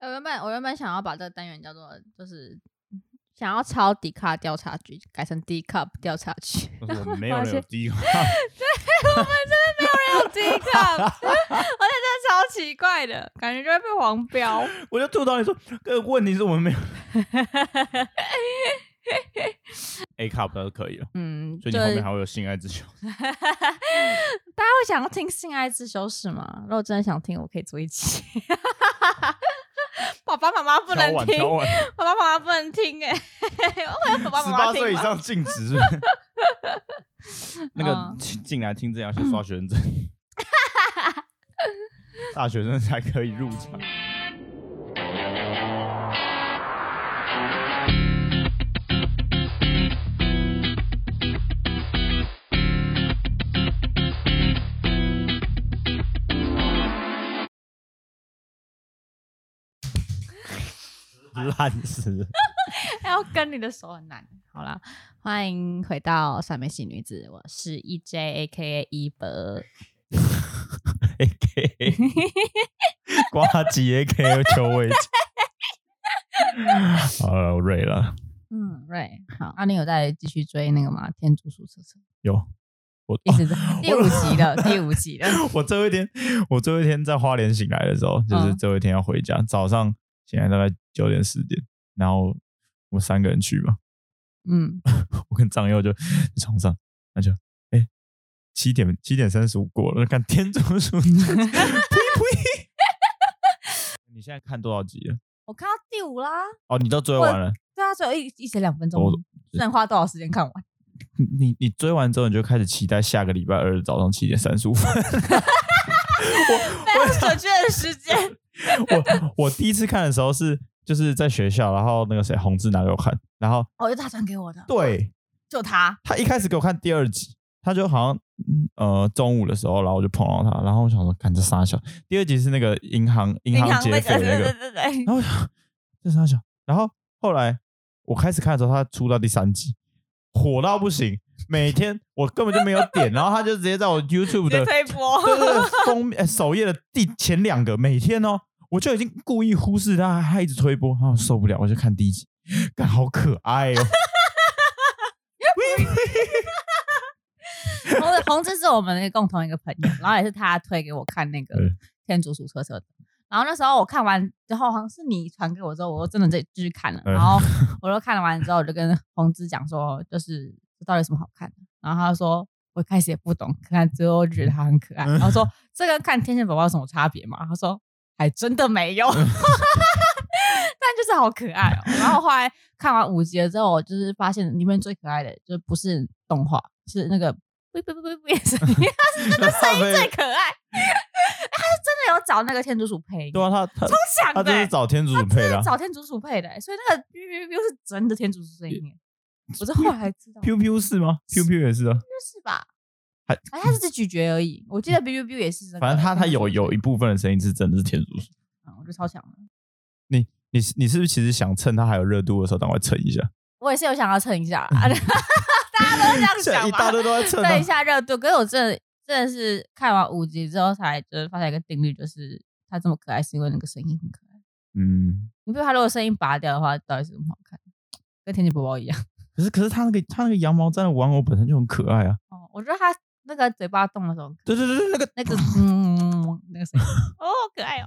我原本我原本想要把这个单元叫做就是想要抄迪卡调查局，改成 D cup 调查局。我 们没有人有迪卡，对，我们真的没有人有 D cup，，而且真的超奇怪的感觉就会被黄标。我就吐槽你说，个问题是我们没有。A cup 倒是可以了，嗯，所以你后面还会有性爱之修。大家会想要听性爱之修是吗？如果真的想听，我可以做一期。爸爸妈妈不能听，爸爸妈妈不能听哎、欸，十八岁以上禁止。那个进来听这样先刷学生证，大学生才可以入场。烂死！要跟你的手很难。好啦，欢迎回到三妹系女子，我是 EJ AKA 一博，AKA 瓜吉 AKA 邱伟。好了，我瑞了。嗯，瑞。好，阿、啊、你有在继续追那个吗？天竺鼠车车。有，我一直在第五集的第五集的。我最后一天，我最后一天在花莲醒来的时候，就是最后一天要回家，嗯、早上。现在大概九点十点，然后我们三个人去嘛。嗯，我跟张佑就在床上，那就哎七点七点三十五过了，看天竺鼠。呸呸！你现在看多少集了？我看到第五啦。哦，你都追完了？对啊，最后一一节两分钟，能花多少时间看完？你你追完之后，你就开始期待下个礼拜二早上七点三十五分。我非常准确的时间。我我第一次看的时候是就是在学校，然后那个谁洪志拿给我看，然后哦，就他传给我的，对，就他，他一开始给我看第二集，他就好像呃中午的时候，然后我就碰到他，然后我想说看这傻小，第二集是那个银行银行劫匪那个，对对对对，然后这傻小，然后后来我开始看的时候，他出到第三集，火到不行。每天我根本就没有点，然后他就直接在我 YouTube 的推播，对对对，封面首页的第前两个，每天哦，我就已经故意忽视他，他一直推播，然后我受不了，我就看第一集，感好可爱哦。红红志是我们的共同一个朋友，然后也是他推给我看那个天竺鼠车车的，然后那时候我看完之后，好像是你传给我之后，我真的在继续看了，然后我就看了完之后，我就跟红志讲说，就是。这到底有什么好看的？然后他说，我一开始也不懂，看最后就觉得他很可爱。然后说，这跟看天线宝宝有什么差别吗？他说，还真的没有，但就是好可爱哦。然后后来看完五集了之后，我就是发现里面最可爱的就不是动画，是那个不不不不不，声音，他是那个声音最可爱。他是真的有找那个天竺鼠配音，对啊，他他超强的，他就是找天竺鼠配的，找天竺鼠配的，所以那个 biu biu biu 是真的天竺鼠声音。我是后来才知道 Q 是吗 Q 也是啊，是吧？还哎，他是只咀嚼而已。我记得 biu biu 也是，反正他他有有一部分的声音是真的是天竺鼠。啊，我觉得超强的。你你你是不是其实想趁它还有热度的时候，赶快蹭一下？我也是有想要蹭一下 大家都这样想，一大堆都在蹭，蹭一下热度。可是我真的真的是看完五集之后，才就是发现一个定律，就是它这么可爱，是因为那个声音很可爱。嗯，你比如他如果声音拔掉的话，到底是怎么好看？跟天气宝宝一样。可是，可是它那个它那个羊毛毡的玩偶本身就很可爱啊！哦，我觉得他那个嘴巴动的时候，对对对对，那个那个嗯，那个声音 哦，可爱哦。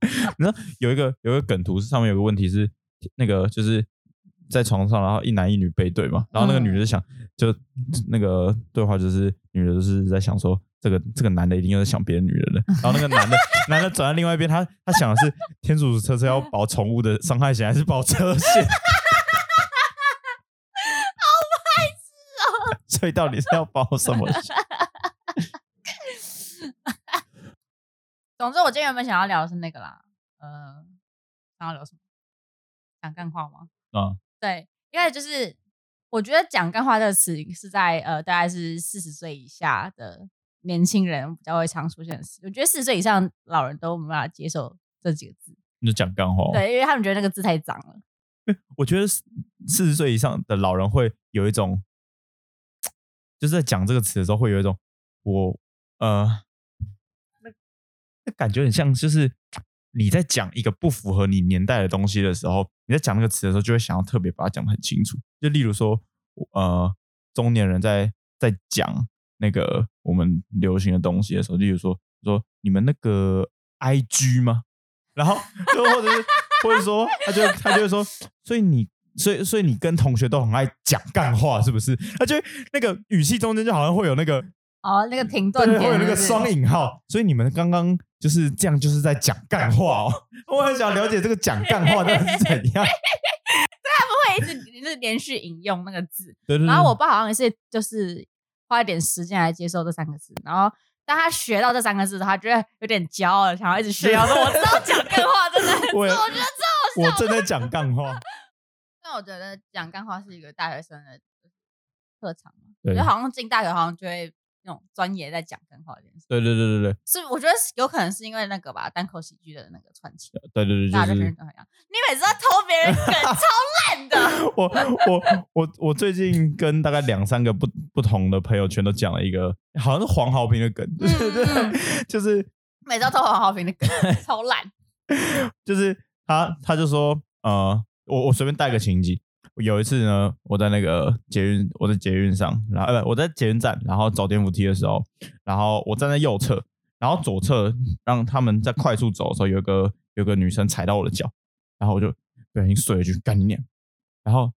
你知道有一个有一个梗图，上面有个问题是那个就是在床上，然后一男一女背对嘛，然后那个女的想就那个对话就是女的就是在想说这个这个男的一定又在想别的女人了，然后那个男的男的转到另外一边，他他想的是天竺鼠车车要保宠物的伤害险还是保车险？所以到底是要保什么？总之，我今天原本想要聊的是那个啦，呃，想要聊什么？讲干话吗？啊，对，因为就是我觉得讲干话这个词是在呃，大概是四十岁以下的年轻人比较会常出现的词。我觉得四十岁以上老人都没办法接受这几个字。你就讲干话？对，因为他们觉得那个字太脏了。我觉得四十岁以上的老人会有一种。就是在讲这个词的时候，会有一种我呃，感觉很像，就是你在讲一个不符合你年代的东西的时候，你在讲那个词的时候，就会想要特别把它讲得很清楚。就例如说，呃，中年人在在讲那个我们流行的东西的时候，例如说说你们那个 IG 吗？然后就或者是或者说，他就他就会说，所以你所以所以你跟同学都很爱讲干话，是不是？他就那个语气中间就好像会有那个。哦，那个停顿点会有那个双引号，所以你们刚刚就是这样，就是在讲干话哦。我很想了解这个讲干话到底是怎样。对他不会一直就是连续引用那个字，对对对，然后我爸好像也是，就是花一点时间来接受这三个字。然后当他学到这三个字，他觉得有点骄傲，想要一直学。我说我知道讲干话真的很，我我觉得这好笑。我正在讲干话。但我觉得讲干话是一个大学生的特长嘛，我觉得好像进大学好像就会。那种专业在讲干话这件事，对对对对对，是我觉得有可能是因为那个吧，单口喜剧的那个传奇，对对对，大家就是都很像。你每次都偷别人梗，超烂的。我我我我最近跟大概两三个不不同的朋友圈都讲了一个，好像是黄豪平的梗，对对对，就是每次都偷黄豪平的梗，超烂。就是他他就说，呃，我我随便带个情景。有一次呢，我在那个捷运，我在捷运上，然后呃，我在捷运站，然后走电扶梯的时候，然后我站在右侧，然后左侧让他们在快速走的时候，有个有个女生踩到我的脚，然后我就不小心碎了一句干你娘，然后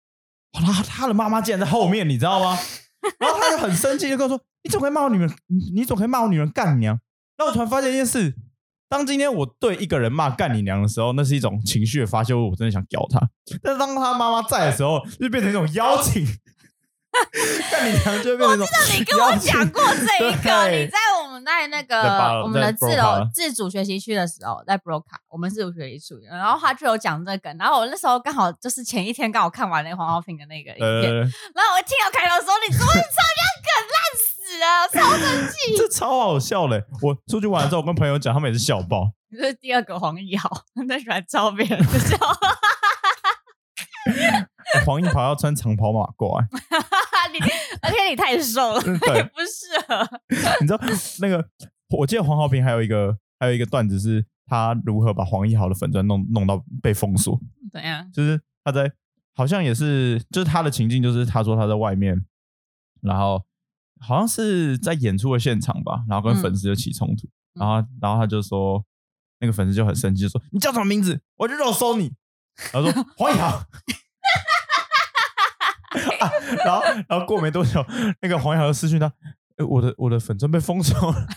他他的妈妈竟然在后面，你知道吗？然后他就很生气，就跟我说：“你怎么可以骂我女人？你怎么可以骂我女人干你娘？”然后我突然发现一件事。当今天我对一个人骂干你娘的时候，那是一种情绪的发泄，我真的想屌他。但是当他妈妈在的时候，就变成一种邀请。干你娘就变成一种。我记得你跟我讲过这一个，你在我们在那个我们的自楼自主学习区的时候，在 Broca，我们自主学习区，然后他就有讲这个，然后我那时候刚好就是前一天刚好看完那个黄浩平的那个影片，呃、然后我一听到开头的时候，你说你超像梗烂死。超生气，这超好笑嘞！我出去玩的时候，我跟朋友讲，他们也是笑爆。你是第二个黄奕豪，他喜欢招别人的笑。黄奕豪要穿长袍马褂，你而且你太瘦了，也，不适合。你知道那个？我记得黄浩平还有一个还有一个段子，是他如何把黄义豪的粉专弄弄到被封锁。怎样？就是他在好像也是，就是他的情境，就是他说他在外面，然后。好像是在演出的现场吧，然后跟粉丝就起冲突，嗯、然后然后他就说，那个粉丝就很生气，就说你叫什么名字，我就肉搜你。然后说 黄以豪，啊，然后然后过没多久，那个黄以豪就私讯他，欸、我的我的粉钻被封锁了，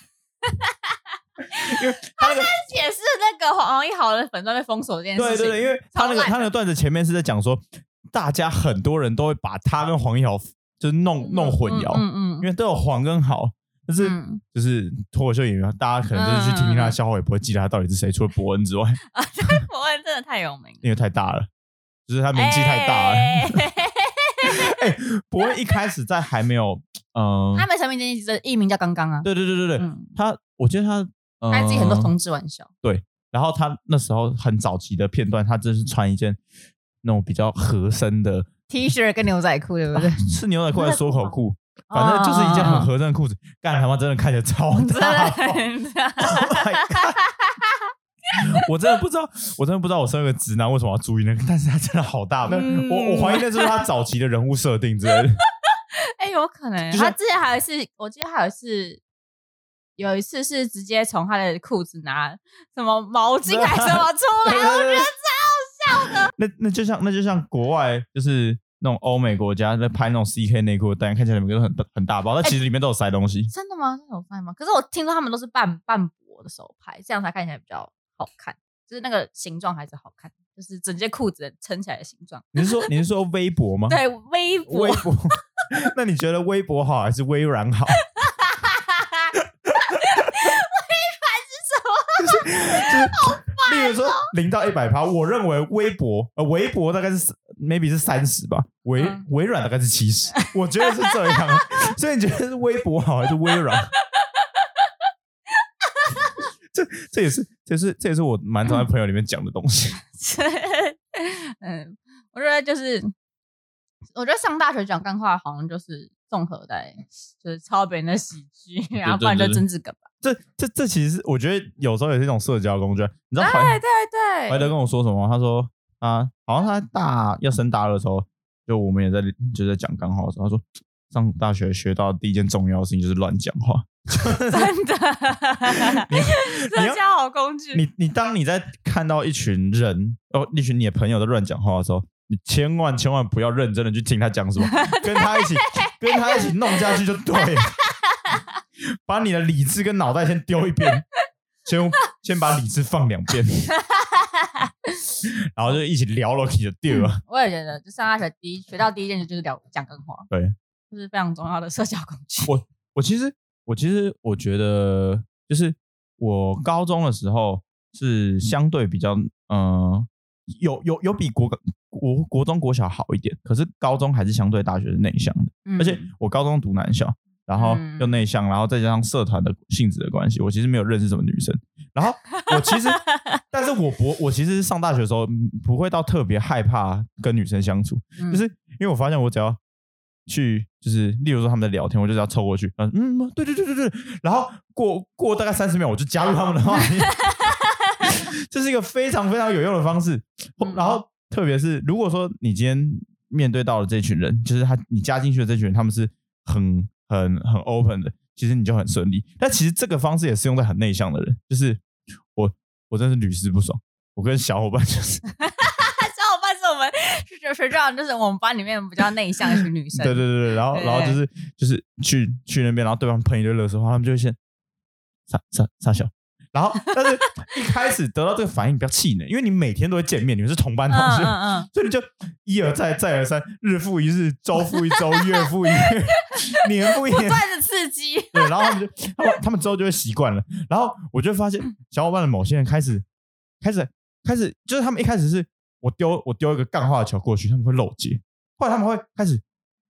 因为 他，在解释那个黄义豪的粉钻被封锁这件事情。对对对，因为他那个他那个段子前面是在讲说，大家很多人都会把他跟黄一豪。就是弄弄混淆，嗯嗯，因为都有黄跟好，但是就是脱口秀演员，大家可能就是去听听他的笑话，也不会记得他到底是谁，除了伯恩之外。啊，伯恩真的太有名，因为太大了，就是他名气太大了。哎，伯恩一开始在还没有，嗯，他没成名之前，艺名叫刚刚啊。对对对对对，他我觉得他他自己很多同志玩笑。对，然后他那时候很早期的片段，他真是穿一件那种比较合身的。T 恤跟牛仔裤对不对？是牛仔裤还是缩口裤？反正就是一件很合身的裤子。干他妈真的看起来超大！我真的不知道，我真的不知道，我身为一个直男为什么要注意那个？但是他真的好大！我我怀疑那是他早期的人物设定之类的。哎，有可能。他之前还有一次，我记得还有一次，有一次是直接从他的裤子拿什么毛巾还是什么出来，我觉得。那那就像那就像国外就是那种欧美国家在拍那种 CK 内裤，当然看起来每个都很很大包，但其实里面都有塞东西。欸、真的吗？真的有塞吗？可是我听说他们都是半半薄的手拍，这样才看起来比较好看，就是那个形状还是好看，就是整件裤子撑起来的形状。你是说你是说微博吗？对，微博。微薄。那你觉得微博好还是微软好？就是就是，例如说零到一百趴，我认为微博呃微博大概是 maybe 是三十吧，微微软大概是七十，我觉得是这样。所以你觉得是微博好还是微软？这这也是这是这也是我蛮常在朋友里面讲的东西。嗯，我觉得就是我觉得上大学讲干话好像就是综合在就是抄别人的喜剧，然后不然就政治梗吧。这这这其实我觉得有时候也是一种社交工具。你知道怀对对对，怀德跟我说什么？他说啊，好像他在大要升大二的时候，就我们也在就在讲干话的时候，他说上大学学到第一件重要的事情就是乱讲话。真的，社交好工具。你你当你在看到一群人哦，一群你的朋友在乱讲话的时候，你千万千万不要认真的去听他讲什么，跟他一起 跟他一起弄下去就对。把你的理智跟脑袋先丢一边，先先把理智放两边，然后就一起聊了起就对了。我也觉得，就上大学第一学到第一件事就是聊讲干话，对，这是非常重要的社交工具。我我其实我其实我觉得，就是我高中的时候是相对比较嗯、呃，有有有比国国国中国小好一点，可是高中还是相对大学是内向的，嗯、而且我高中读男校。然后又内向，然后再加上社团的性质的关系，我其实没有认识什么女生。然后我其实，但是我不，我其实上大学的时候不会到特别害怕跟女生相处，就是因为我发现我只要去，就是例如说他们在聊天，我就只要凑过去，嗯嗯，对对对对对，然后过过大概三十秒，我就加入他们的话题，这是一个非常非常有用的方式。然后特别是如果说你今天面对到了这群人，就是他你加进去的这群人，他们是很。很很 open 的，其实你就很顺利。但其实这个方式也是用在很内向的人，就是我，我真是屡试不爽。我跟小伙伴就是，小伙伴是我们学学长，就是我们班里面比较内向的一群女生。对对对对，然后然后就是就是去去那边，然后对方喷一堆垃圾话，他们就会先傻傻傻笑。然后，但是一开始得到这个反应比较气馁，因为你每天都会见面，你们是同班同学，嗯嗯、所以你就一而再，再而三，日复一日，周复一周，月复一月，年复一年，不断的刺激。对，然后他们就他们他们之后就会习惯了。然后我就发现，小伙伴的某些人开始开始开始，就是他们一开始是我丢我丢一个干化的球过去，他们会漏接，后来他们会开始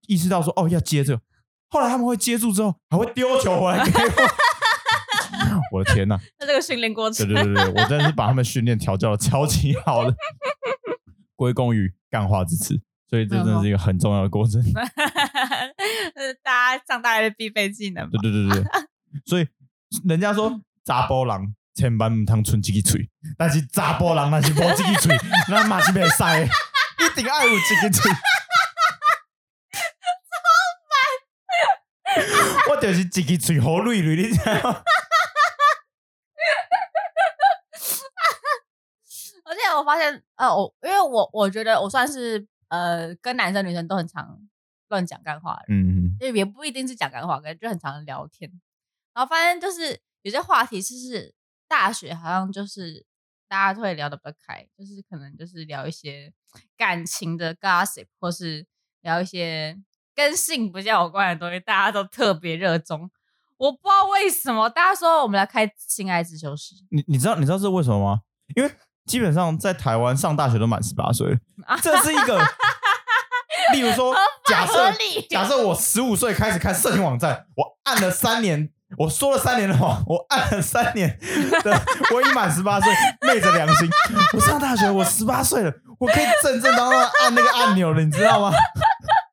意识到说哦要接这个，后来他们会接住之后还会丢球回来给我。我的天呐！那这个训练过程，对对对对，我真的是把他们训练调教的超级好的，归功于干化之词，所以这真的是一个很重要的过程。是 大家上大学的必备技能。对对对对，所以人家说查波狼千万唔通存自己嘴，但是查甫人那是无自己嘴，那嘛是袂使，一定爱有自己嘴。我就是一支嘴好累累，你知道吗？且我发现，呃，我因为我我觉得我算是呃跟男生女生都很常乱讲干话的，嗯，因为也不一定是讲干话，可能就很常聊天。然后发现就是有些话题，是是大学好像就是大家都会聊得比较开，就是可能就是聊一些感情的 gossip，或是聊一些跟性比较有关的东西，大家都特别热衷。我不知道为什么，大家说我们来开性爱自修室，你你知道你知道是为什么吗？因为基本上在台湾上大学都满十八岁，这是一个，例如说，假设假设我十五岁开始看色情网站，我按了三年，我说了三年的话，我按了三年的，我已满十八岁，昧着良心，我上大学，我十八岁了，我可以正正当当按那个按钮了，你知道吗？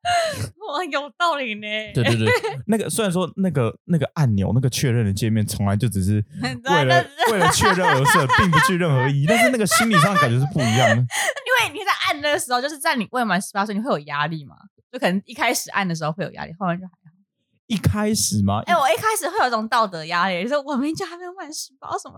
哇，有道理呢。对对对，那个虽然说那个那个按钮那个确认的界面从来就只是 为了为了确认而设，并不具任何意义。但是那个心理上感觉是不一样的。因为你在按的时候，就是在你未满十八岁，你会有压力嘛？就可能一开始按的时候会有压力，后来就还好。一开始吗？哎、欸，我一开始会有一种道德压力，就是我明明还没有满十八，什么。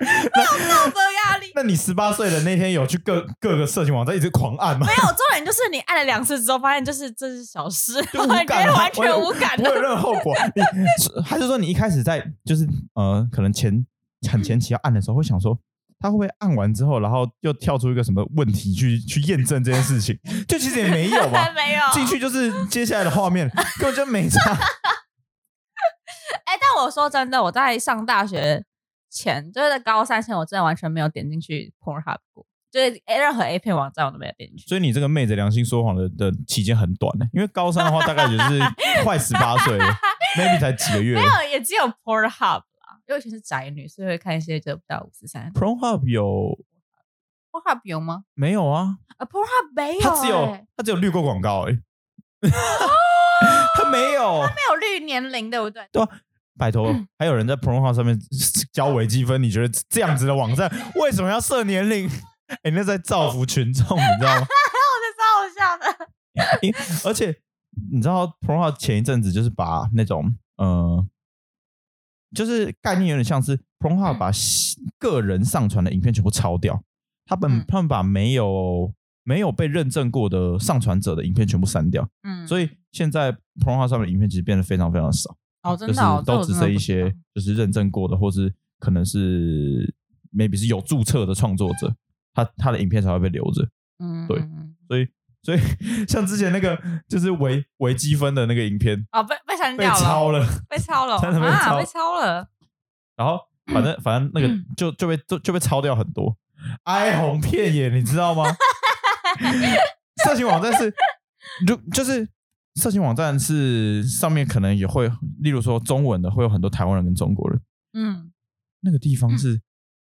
没有道德压力。那你十八岁的那天有去各各个色情网站一直狂按吗？没有，重点就是你按了两次之后，发现就是这是小事，就无 感，完全无感，不会有任何后果。你还是说你一开始在就是呃，可能前很前期要按的时候，会想说他会不会按完之后，然后又跳出一个什么问题去去验证这件事情？就其实也没有吧，没有进去就是接下来的画面根本就没差。哎、欸，但我说真的，我在上大学。前就是在高三前，我真的完全没有点进去 Pornhub 过，就是任何 A 片网站我都没有点进去。所以你这个妹子良心说谎的的期间很短呢，因为高三的话大概也是 快十八岁了，maybe 才几个月。没有，也只有 Pornhub 啦，因为其是宅女，所以会看一些就不到五十三。Pornhub 有，Pornhub 有吗？没有啊，啊 Pornhub 没有，它只有它只有绿过广告哎。他没有，他没有绿年龄，对不对？对啊，拜托，还有人在 Pornhub 上面 交微积分，你觉得这样子的网站 为什么要设年龄？哎，那在造福群众，你知道吗？我在超好笑的。而且你知道 Pornhub 前一阵子就是把那种呃，就是概念有点像是 Pornhub 把个人上传的影片全部抄掉，他们他们把没有。没有被认证过的上传者的影片全部删掉，嗯，所以现在 Pornhub 上面的影片其实变得非常非常少，哦，真的、哦，就是都只剩一些就是认证过的，或是可能是 maybe 是有注册的创作者，他他的影片才会被留着，嗯，对，所以所以 像之前那个就是微微积分的那个影片，哦，被被删掉了，被抄了，被抄了，真的被抄，啊、被抄了，然后反正反正那个就就被就就被抄掉很多，哀鸿遍野，你知道吗？色情网站是，就就是色情网站是上面可能也会，例如说中文的会有很多台湾人跟中国人，嗯，那个地方是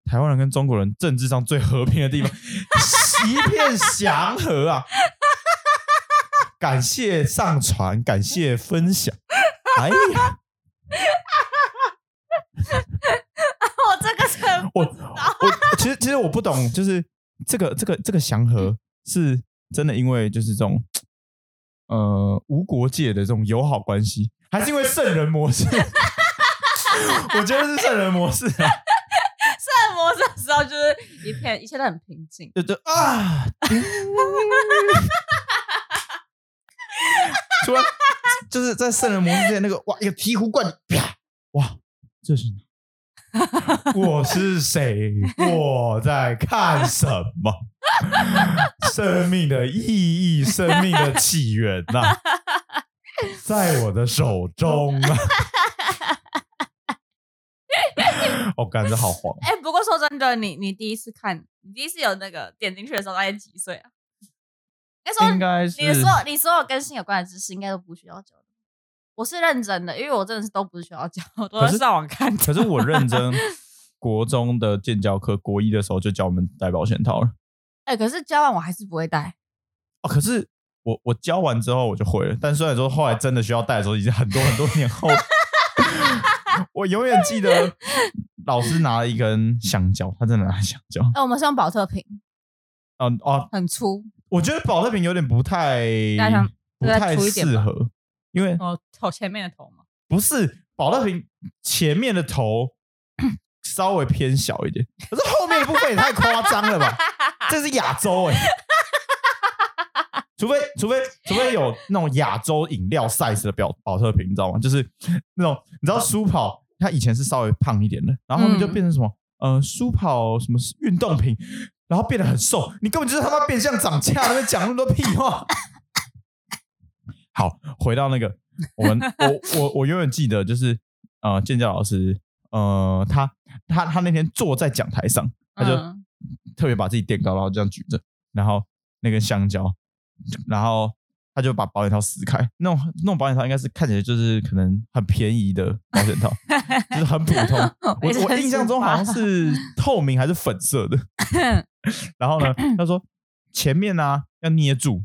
台湾人跟中国人政治上最和平的地方，一片祥和啊！感谢上传，感谢分享。哎呀，我这个是我我其实其实我不懂，就是这个这个这个祥和。是真的，因为就是这种，呃，无国界的这种友好关系，还是因为圣人模式？我觉得是圣人模式啊。圣人模式的时候，就是一片一切都很平静。对对啊，除了就是在圣人模式之前那个哇，一个醍醐灌顶，啪，哇，这是 我是谁？我在看什么？生命的意义，生命的起源呐、啊，在我的手中啊！我 感觉好黄。哎、欸，不过说真的，你你第一次看，你第一次有那个点进去的时候，大概几岁啊？应该是你说你所有跟性有关的知识，应该都不需要教的。我是认真的，因为我真的是都不是学校教，我都是上网看。可是我认真，国中的建教课，国一的时候就教我们戴保险套了。哎、欸，可是教完我还是不会戴。哦，可是我我教完之后我就会了，但虽然说后来真的需要戴的时候，已经很多很多年后。我永远记得老师拿了一根香蕉，他真的拿香蕉。哎、欸，我们是用保特瓶。嗯哦，很粗。我觉得保特瓶有点不太不太适合，因为哦头前面的头嘛。不是保乐瓶前面的头 稍微偏小一点，可是后面的部分也太夸张了吧？这是亚洲哎、欸，除非除非除非有那种亚洲饮料 size 的表保特瓶，你知道吗？就是那种你知道舒跑，它以前是稍微胖一点的，然后后面就变成什么、嗯、呃舒跑什么运动瓶，然后变得很瘦，你根本就是他妈变相涨价，那边讲那么多屁话。好，回到那个我们 我我我永远记得就是呃健教老师呃他他他那天坐在讲台上，他就。嗯特别把自己垫高，然后这样举着，然后那根香蕉，然后他就把保险套撕开。那种那种保险套应该是看起来就是可能很便宜的保险套，就是很普通。我我印象中好像是透明还是粉色的。然后呢，他说前面呢、啊、要捏住，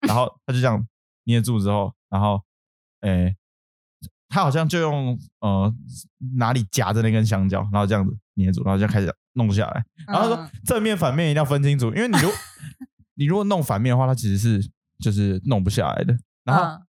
然后他就这样捏住之后，然后诶，他好像就用呃哪里夹着那根香蕉，然后这样子捏住，然后就开始。弄下来，然后说正面反面一定要分清楚，因为你如 你如果弄反面的话，它其实是就是弄不下来的。然后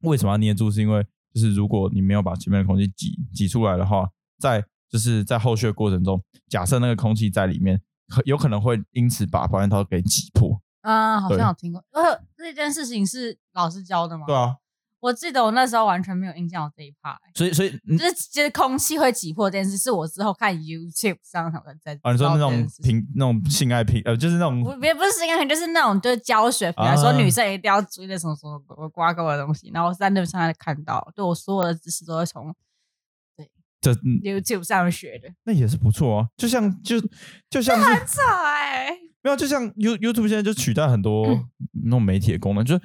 为什么要捏住？是因为就是如果你没有把前面的空气挤挤出来的话，在就是在后续的过程中，假设那个空气在里面，有可能会因此把保险套给挤破。啊，好像有听过。呃，这件事情是老师教的吗？对啊。我记得我那时候完全没有印象有这一趴，所以所以就是就是空气会挤破这件事，是我之后看 YouTube 上他们在啊，你说那种评那种性爱评呃，就是那种不别不是性爱评，就是那种就是教学，比如说女生一定要注意的什么什么挂钩的东西，然后我在那边上看到，对我所有的知识都是从对这 YouTube 上学的，那也是不错啊，就像就就像是很惨哎，没有就像 You YouTube 现在就取代很多那种媒体的功能，就是。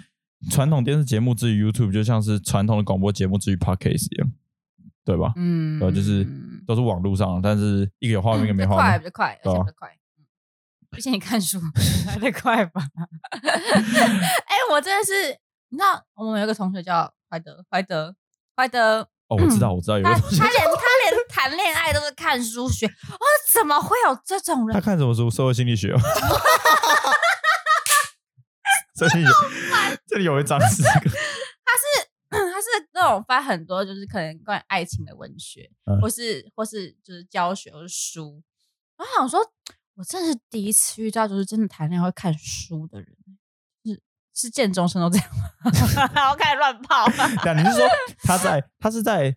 传统电视节目之于 YouTube，就像是传统的广播节目之于 Podcast 一样，对吧？嗯，对，就是都是网络上，但是一个有画面，一个没画面，快，比较快，而且比较快。嗯，毕竟你看书还得快吧？哎、欸，我真的是，你知道，我们有一个同学叫怀德，怀德，怀德。哦，我知道，我知道有。他他连他连谈恋爱都是看书学，哦，怎么会有这种人？他看什么书？社会心理学哦。这里有，这里有一张是这个。他是他是那种翻很多，就是可能关于爱情的文学，嗯、或是或是就是教学或是书。我想说，我真的是第一次遇到，就是真的谈恋爱会看书的人。是是建中生都这样吗？然后开始乱泡。那你是说他在他是在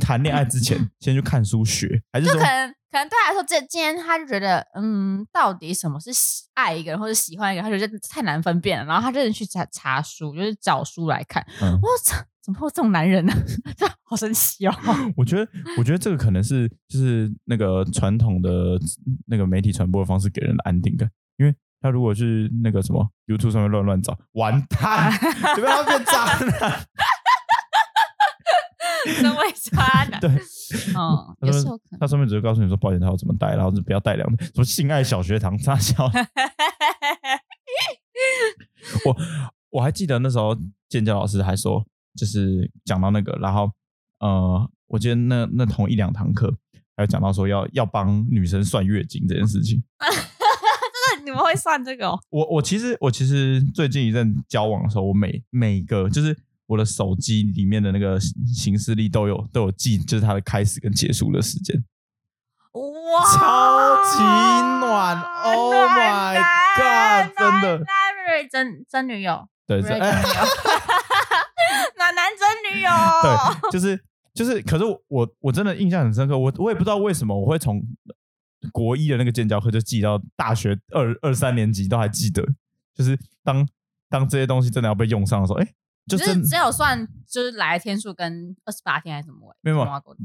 谈恋爱之前 先去看书学，还是说？可能可能对他来说，这今天他就觉得，嗯，到底什么是喜爱一个人或者喜欢一个人，他觉得太难分辨了。然后他就去查查书，就是找书来看。嗯、我操，怎么会有这种男人呢？好神奇哦！我觉得，我觉得这个可能是就是那个传统的那个媒体传播的方式给人的安定感。因为他如果去那个什么 YouTube 上面乱乱找，完蛋，准备要变渣男。真会渣男，对，哦，他说他上面只会告诉你说保险套怎么戴，然后就不要戴两的，什么性爱小学堂，傻笑。我我还记得那时候建教老师还说，就是讲到那个，然后呃，我记得那那同一两堂课还有讲到说要要帮女生算月经这件事情。真的，你们会算这个哦？我我其实我其实最近一阵交往的时候，我每每个就是。我的手机里面的那个行事历都有都有记，就是它的开始跟结束的时间。哇，超级暖！Oh my god！真的，真真女友，对，真 女友，暖男真女友。对，就是就是，可是我我真的印象很深刻，我我也不知道为什么我会从国一的那个建教课就记到大学二二三年级都还记得，就是当当这些东西真的要被用上的时候，哎。就是只有算就是来的天数跟二十八天还是什么？没有，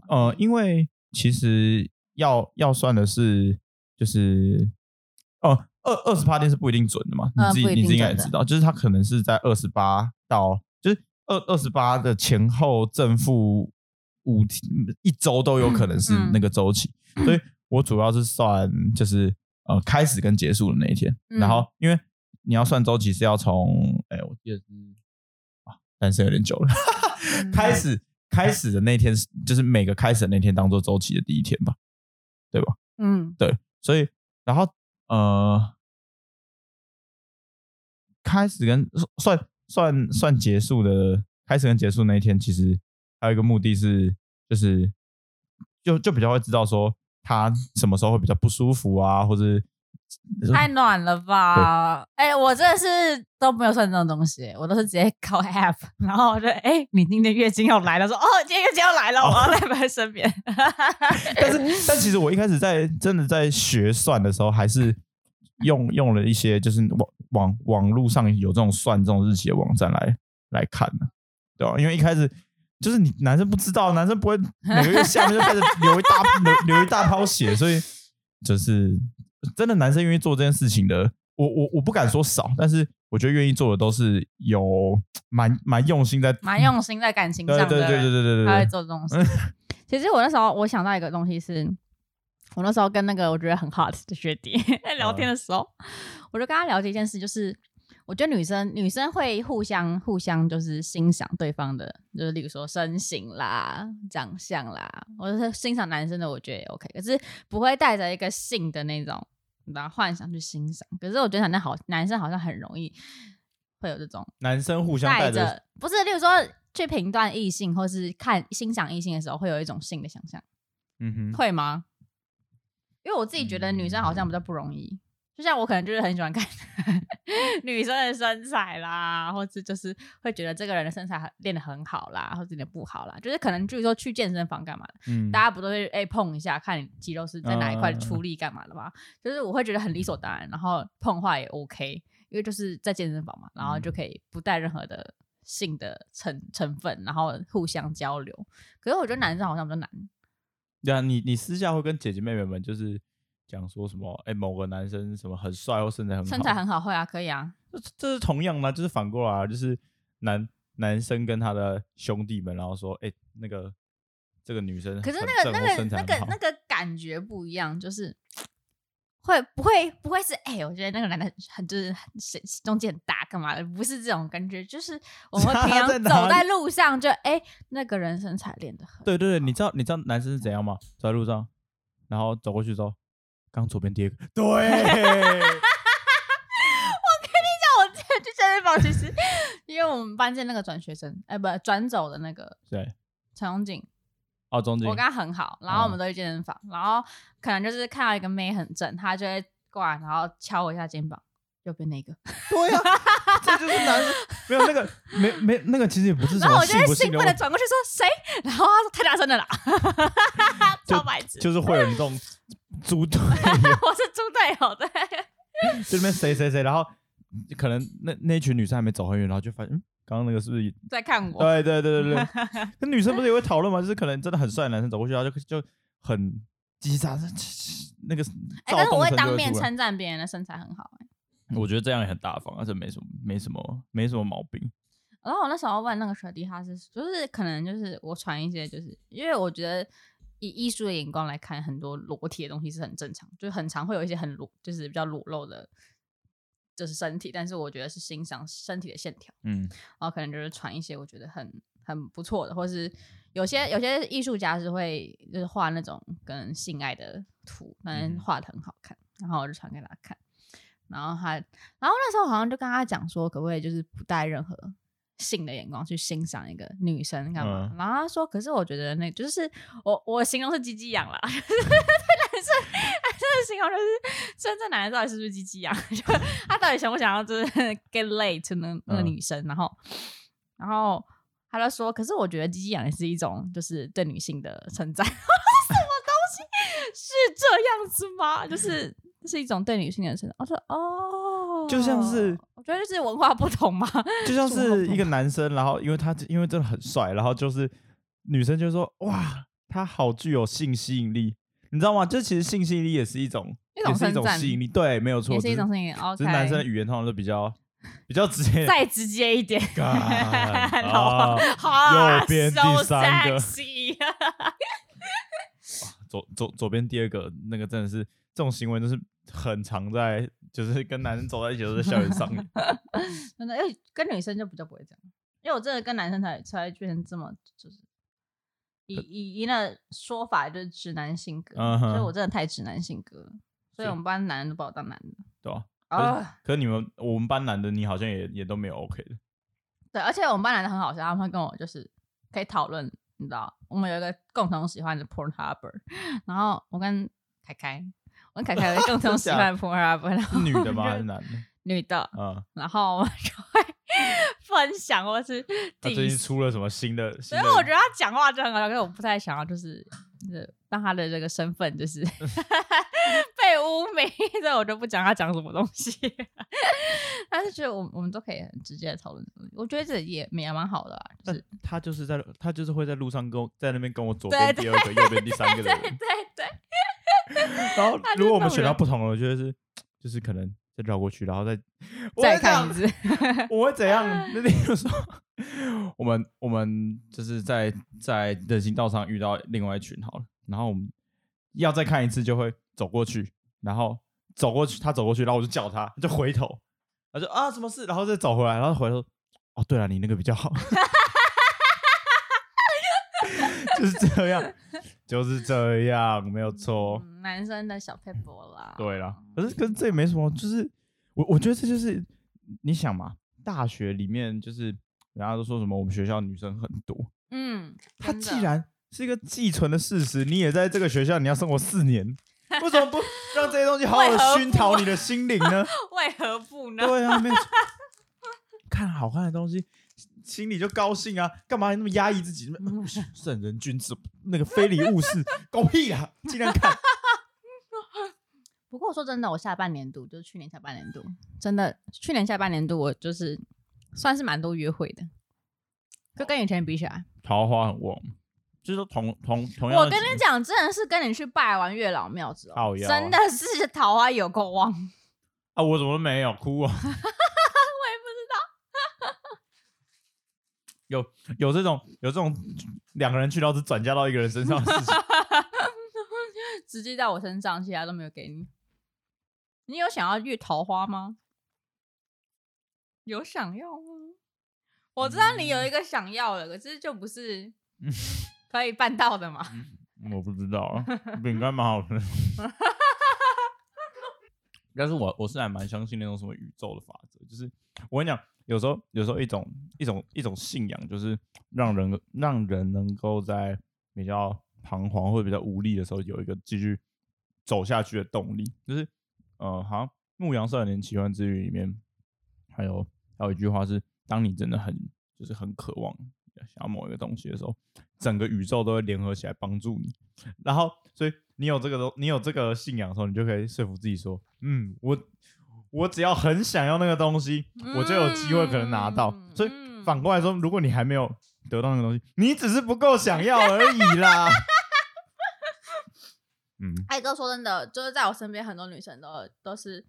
呃，因为其实要要算的是就是哦二二十八天是不一定准的嘛，你自己你自己应该也知道，就是它可能是在二十八到就是二二十八的前后正负五天一周都有可能是那个周期，所以我主要是算就是呃开始跟结束的那一天，然后因为你要算周期是要从哎我记得是。单身有点久了，开始开始的那天就是每个开始的那天当做周期的第一天吧，对吧？嗯，对，所以然后呃，开始跟算算算结束的开始跟结束那一天，其实还有一个目的是，就是就就比较会知道说他什么时候会比较不舒服啊，或者。太暖了吧！哎、欸，我真的是都没有算这种东西，我都是直接靠 app，然后我就哎、欸，你今天月经要来了，说哦，今天月经要来了，我要在在身边。但是，但其实我一开始在真的在学算的时候，还是用用了一些就是网网网络上有这种算这种日期的网站来来看的，对吧？因为一开始就是你男生不知道，男生不会每个月下面就开始流一大流 流一大泡血，所以就是。真的男生愿意做这件事情的，我我我不敢说少，但是我觉得愿意做的都是有 蛮蛮用心在，蛮用心在感情上的，对对对对对对对，他会做这种事。其实我那时候我想到一个东西是，我那时候跟那个我觉得很 hot 的学弟 在聊天的时候，我就跟他聊这一件事，就是我觉得女生女生会互相互相就是欣赏对方的，就是例如说身形啦、长相啦，或者是欣赏男生的，我觉得也 OK，可是不会带着一个性的那种。把幻想去欣赏，可是我觉得那好，男生好像很容易会有这种男生互相带着，不是，例如说去评断异性或是看欣赏异性的时候，会有一种性的想象，嗯哼，会吗？因为我自己觉得女生好像比较不容易。就像我可能就是很喜欢看 女生的身材啦，或者就是会觉得这个人的身材练得很好啦，或者练得不好啦，就是可能就是说去健身房干嘛的，嗯，大家不都会哎、欸、碰一下，看你肌肉是在哪一块出力干嘛的吗？嗯、就是我会觉得很理所当然，然后碰话也 OK，因为就是在健身房嘛，然后就可以不带任何的性的成成分，然后互相交流。可是我觉得男生好像比较难。对啊，你你私下会跟姐姐妹妹们就是。讲说什么？哎、欸，某个男生什么很帅或身材很好，身材很好，会啊，可以啊。这这是同样吗？就是反过来、啊，就是男男生跟他的兄弟们，然后说，哎、欸，那个这个女生，可是那个那个那个那个感觉不一样，就是会不会不会是哎、欸？我觉得那个男的很就是很中间很大，干嘛的？不是这种感觉，就是我们平常走在路上就哎、欸，那个人身材练得很。对对对，你知道你知道男生是怎样吗？走在路上，然后走过去之后，刚左边第二个。对。我跟你讲，我今天去健身房，其实因为我们班见那个转学生，哎、欸，不转走的那个，对，陈荣景。哦，中间我跟他很好，然后我们都去健身房，嗯、然后可能就是看到一个妹很正，他就会过来，然后敲我一下肩膀，右边那个。对呀、啊，这就是男生没有那个没没那个其实也不是什么。然后我就会兴奋的转过去说谁，然后他说太大声了啦，超白痴。就是会有这种猪队友，我是猪队友对。这边谁谁谁，然后可能那那群女生还没走很远，然后就发现嗯。刚刚那个是不是在看我？对对对对对，跟 女生不是也会讨论吗？就是可能真的很帅的男生走过去，然后就就很叽喳 那个。哎、欸，但是我会当面称赞别人的身材很好、欸。哎，我觉得这样也很大方，而且没什么没什么没什么毛病。然后我那时候问那个学弟，他是就是可能就是我传一些，就是因为我觉得以艺术的眼光来看，很多裸体的东西是很正常，就是很常会有一些很裸，就是比较裸露的。就是身体，但是我觉得是欣赏身体的线条，嗯，然后可能就是传一些我觉得很很不错的，或是有些有些艺术家是会就是画那种跟性爱的图，反正画的很好看，然后我就传给他看，然后他，然后那时候好像就跟他讲说，可不可以就是不带任何。性的眼光去欣赏一个女生干嘛？嗯、然后他说：“可是我觉得那就是我我形容是鸡鸡痒了，男生男生的形容就是，真正男人到底是不是鸡鸡痒？就他到底想不想要就是 get laid 那那个女生？嗯、然后然后他就说：可是我觉得鸡鸡痒也是一种就是对女性的称赞。什么东西是这样子吗？就是是一种对女性的称赞。我说哦，就像是。”我觉得就是文化不同嘛，就像是一个男生，然后因为他因为真的很帅，然后就是女生就说哇，他好具有性吸引力，你知道吗？这其实性吸引力也是一种，一种也是一种吸引力，对，没有错，也是一种吸引力。哦，只是男生的语言通常都比较比较直接，再直接一点。好，右边第三个，左左左边第二个，那个真的是这种行为，都是很常在。就是跟男生走在一起都在校园上面，真的，因为跟女生就比较不会这样，因为我真的跟男生才才变成这么，就是以以以那说法就是直男性格，嗯、所以我真的太直男性格了，所以我们班男人都把我当男的，对啊，啊可，是你们我们班男的你好像也也都没有 OK 的，对，而且我们班男的很好笑，他们会跟我就是可以讨论，你知道，我们有一个共同喜欢的 Pornhub，然后我跟凯凯。我跟凯凯共同喜欢 Pornhub，女的吗？还是男的？女的。嗯，然后我们就会 分享，或是 他最近出了什么新的？所以我觉得他讲话就很好笑，可是我不太想要，就是就是当他的这个身份就是被污名，所以我就不讲他讲什么东西。但是觉得我我们都可以很直接的讨论，我觉得这也也蛮好的啊。就是他就是在他就是会在路上跟我在那边跟我左边第二个，右边第三个的人。对对对。然后，如果我们选到不同的，我觉得是，就是可能再绕过去，然后再再看一次，我会怎样？那比如说，我们我们就是在在人行道上遇到另外一群好了，然后我们要再看一次，就会走过去，然后走过去，他走过去，然后我就叫他，他就回头，他就啊什么事？然后再走回来，然后回头，哦对了，你那个比较好。就是这样，就是这样，没有错、嗯。男生的小撇步啦。对啦，可是可是这也没什么，就是我我觉得这就是你想嘛，大学里面就是人家都说什么我们学校女生很多，嗯，他既然是一个既存的事实，你也在这个学校，你要生活四年，为什么不让这些东西好好的熏陶你的心灵呢？为何不呢？对啊，没有 看好看的东西。心里就高兴啊，干嘛那么压抑自己？圣人君子，那个非礼勿视，狗屁啊！尽量看。不过说真的，我下半年度就是去年下半年度，真的去年下半年度我就是算是蛮多约会的，就跟以前比起来，桃花很旺，就是同同同样。我跟你讲，真的是跟你去拜完月老庙之后，真的是桃花有够旺啊！我怎么没有哭啊？有有这种有这种两个人去，然后是转嫁到一个人身上的事情，直接在我身上，其他都没有给你。你有想要遇桃花吗？有想要吗？我知道你有一个想要的，可是就不是 可以办到的嘛。我不知道啊，饼干 蛮好吃。但是我我是还蛮相信那种什么宇宙的法则，就是我跟你讲，有时候有时候一种一种一种信仰，就是让人让人能够在比较彷徨或者比较无力的时候，有一个继续走下去的动力。就是呃，好像《牧羊少年奇幻之旅》里面还有还有一句话是：当你真的很就是很渴望想要某一个东西的时候，整个宇宙都会联合起来帮助你。然后，所以你有这个东，你有这个信仰的时候，你就可以说服自己说：嗯，我我只要很想要那个东西，我就有机会可能拿到。嗯、所以反过来说，如果你还没有得到那个东西，你只是不够想要而已啦。嗯，艾哥说真的，就是在我身边很多女生都都是，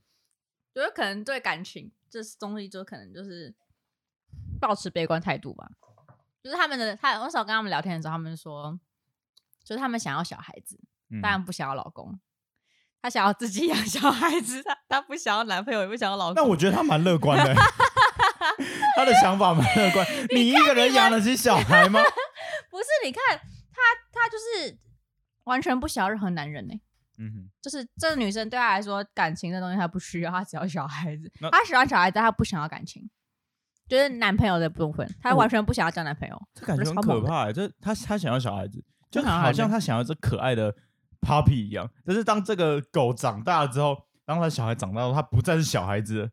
就是可能对感情这东西就可能就是抱持悲观态度吧。就是他们的，他我少跟他们聊天的时候，他们说，就是他们想要小孩子，当然不想要老公，嗯、他想要自己养小孩子，他他不想要男朋友，也不想要老公。那我觉得她蛮乐观的，她的想法蛮乐观。你，你一个人养得起小孩吗？不是，你看她，她就是完全不想要任何男人呢、欸。嗯哼，就是这个女生对她来说，感情的东西她不需要，她只要小孩子。她喜欢小孩子，她不想要感情。就是男朋友的部分，她完全不想要交男朋友，哦、这感觉很可怕。这她她想要小孩子，就好像她想要这可爱的 puppy 一样。但是当这个狗长大了之后，当他小孩长大后，他不再是小孩子了。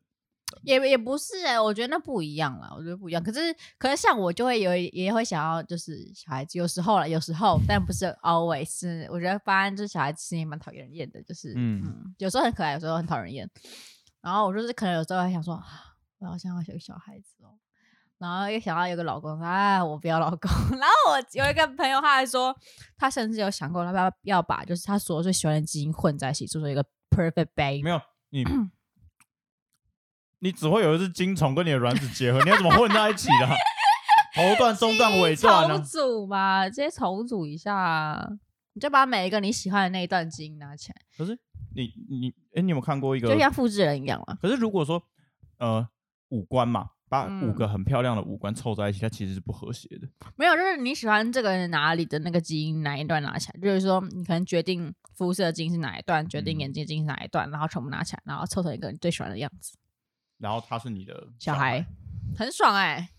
也也不是哎、欸，我觉得那不一样了。我觉得不一样。可是可是像我就会有也会想要就是小孩子，有时候了，有时候，但不是 always。是我觉得发现就是小孩子其实也蛮讨厌人厌的，就是嗯，嗯，有时候很可爱，有时候很讨人厌。然后我就是可能有时候还想说。啊我好想要有个小孩子哦，然后又想要有个老公，哎，我不要老公。然后我有一个朋友，他还说，他甚至有想过，他要要把就是他所有最喜欢的基因混在一起，做出一个 perfect baby。没有你，你只会有一只精虫跟你的卵子结合，你要怎么混在一起的？头段、中段、尾段呢？重组嘛，直接重组一下，你就把每一个你喜欢的那一段基因拿起来。可是你你哎，你有没有看过一个，就像复制人一样嘛？可是如果说呃。五官嘛，把五个很漂亮的五官凑在一起，嗯，它其实是不和谐的。没有，就是你喜欢这个人哪里的那个基因哪一段拿起来，就是说你可能决定肤色基因是哪一段，决定眼睛基因是哪一段，然后全部拿起来，然后凑成一个你最喜欢的样子。然后他是你的小孩，很爽哎，欸！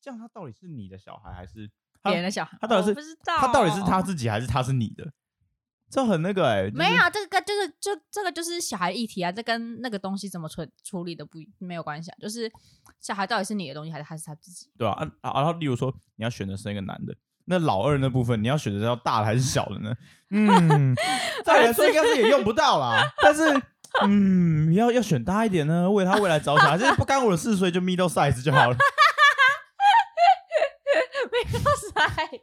这样他到底是你的小孩还是别人的小孩？他到底是不知道，他到底是他自己还是他是你的？这很那个哎、欸，就是、没有这个，就是就这个就是小孩议题啊，这跟那个东西怎么处处理的不没有关系啊，就是小孩到底是你的东西还是还是他自己？对啊，啊，然后例如说你要选择生一个男的，那老二那部分你要选择要大的还是小的呢？嗯，再来说应该是也用不到啦，但是嗯，要要选大一点呢，为他未来着想，还是不干我的事，所以就 middle size 就好了。middle size。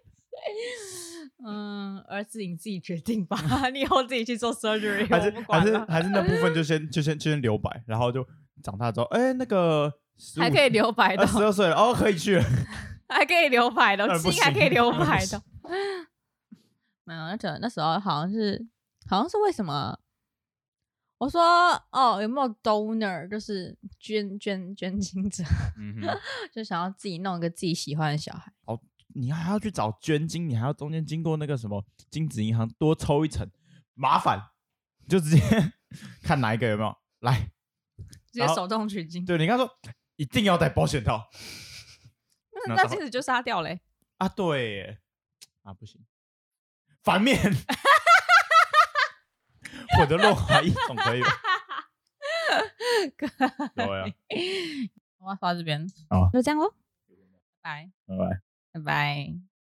嗯，儿子你自己决定吧，你以后自己去做 surgery，还是还是还是那部分就先就先就先留白，然后就长大之后，哎、欸，那个还可以留白的，十二岁了哦，可以去了，还可以留白的，心还可以留白的。没有，那那时候好像是好像是为什么？我说哦，有没有 donor，就是捐捐捐精者，嗯、就想要自己弄一个自己喜欢的小孩。哦你还要去找捐精，你还要中间经过那个什么精子银行多抽一层，麻烦，就直接 看哪一个有没有来，直接手动取精。对，你刚说一定要带保险套，那那精子就杀掉嘞、欸。啊，对耶，啊不行，反面，我的润滑液总可以吧？对啊。我要发这边，好，就这样喽，拜拜拜。拜拜。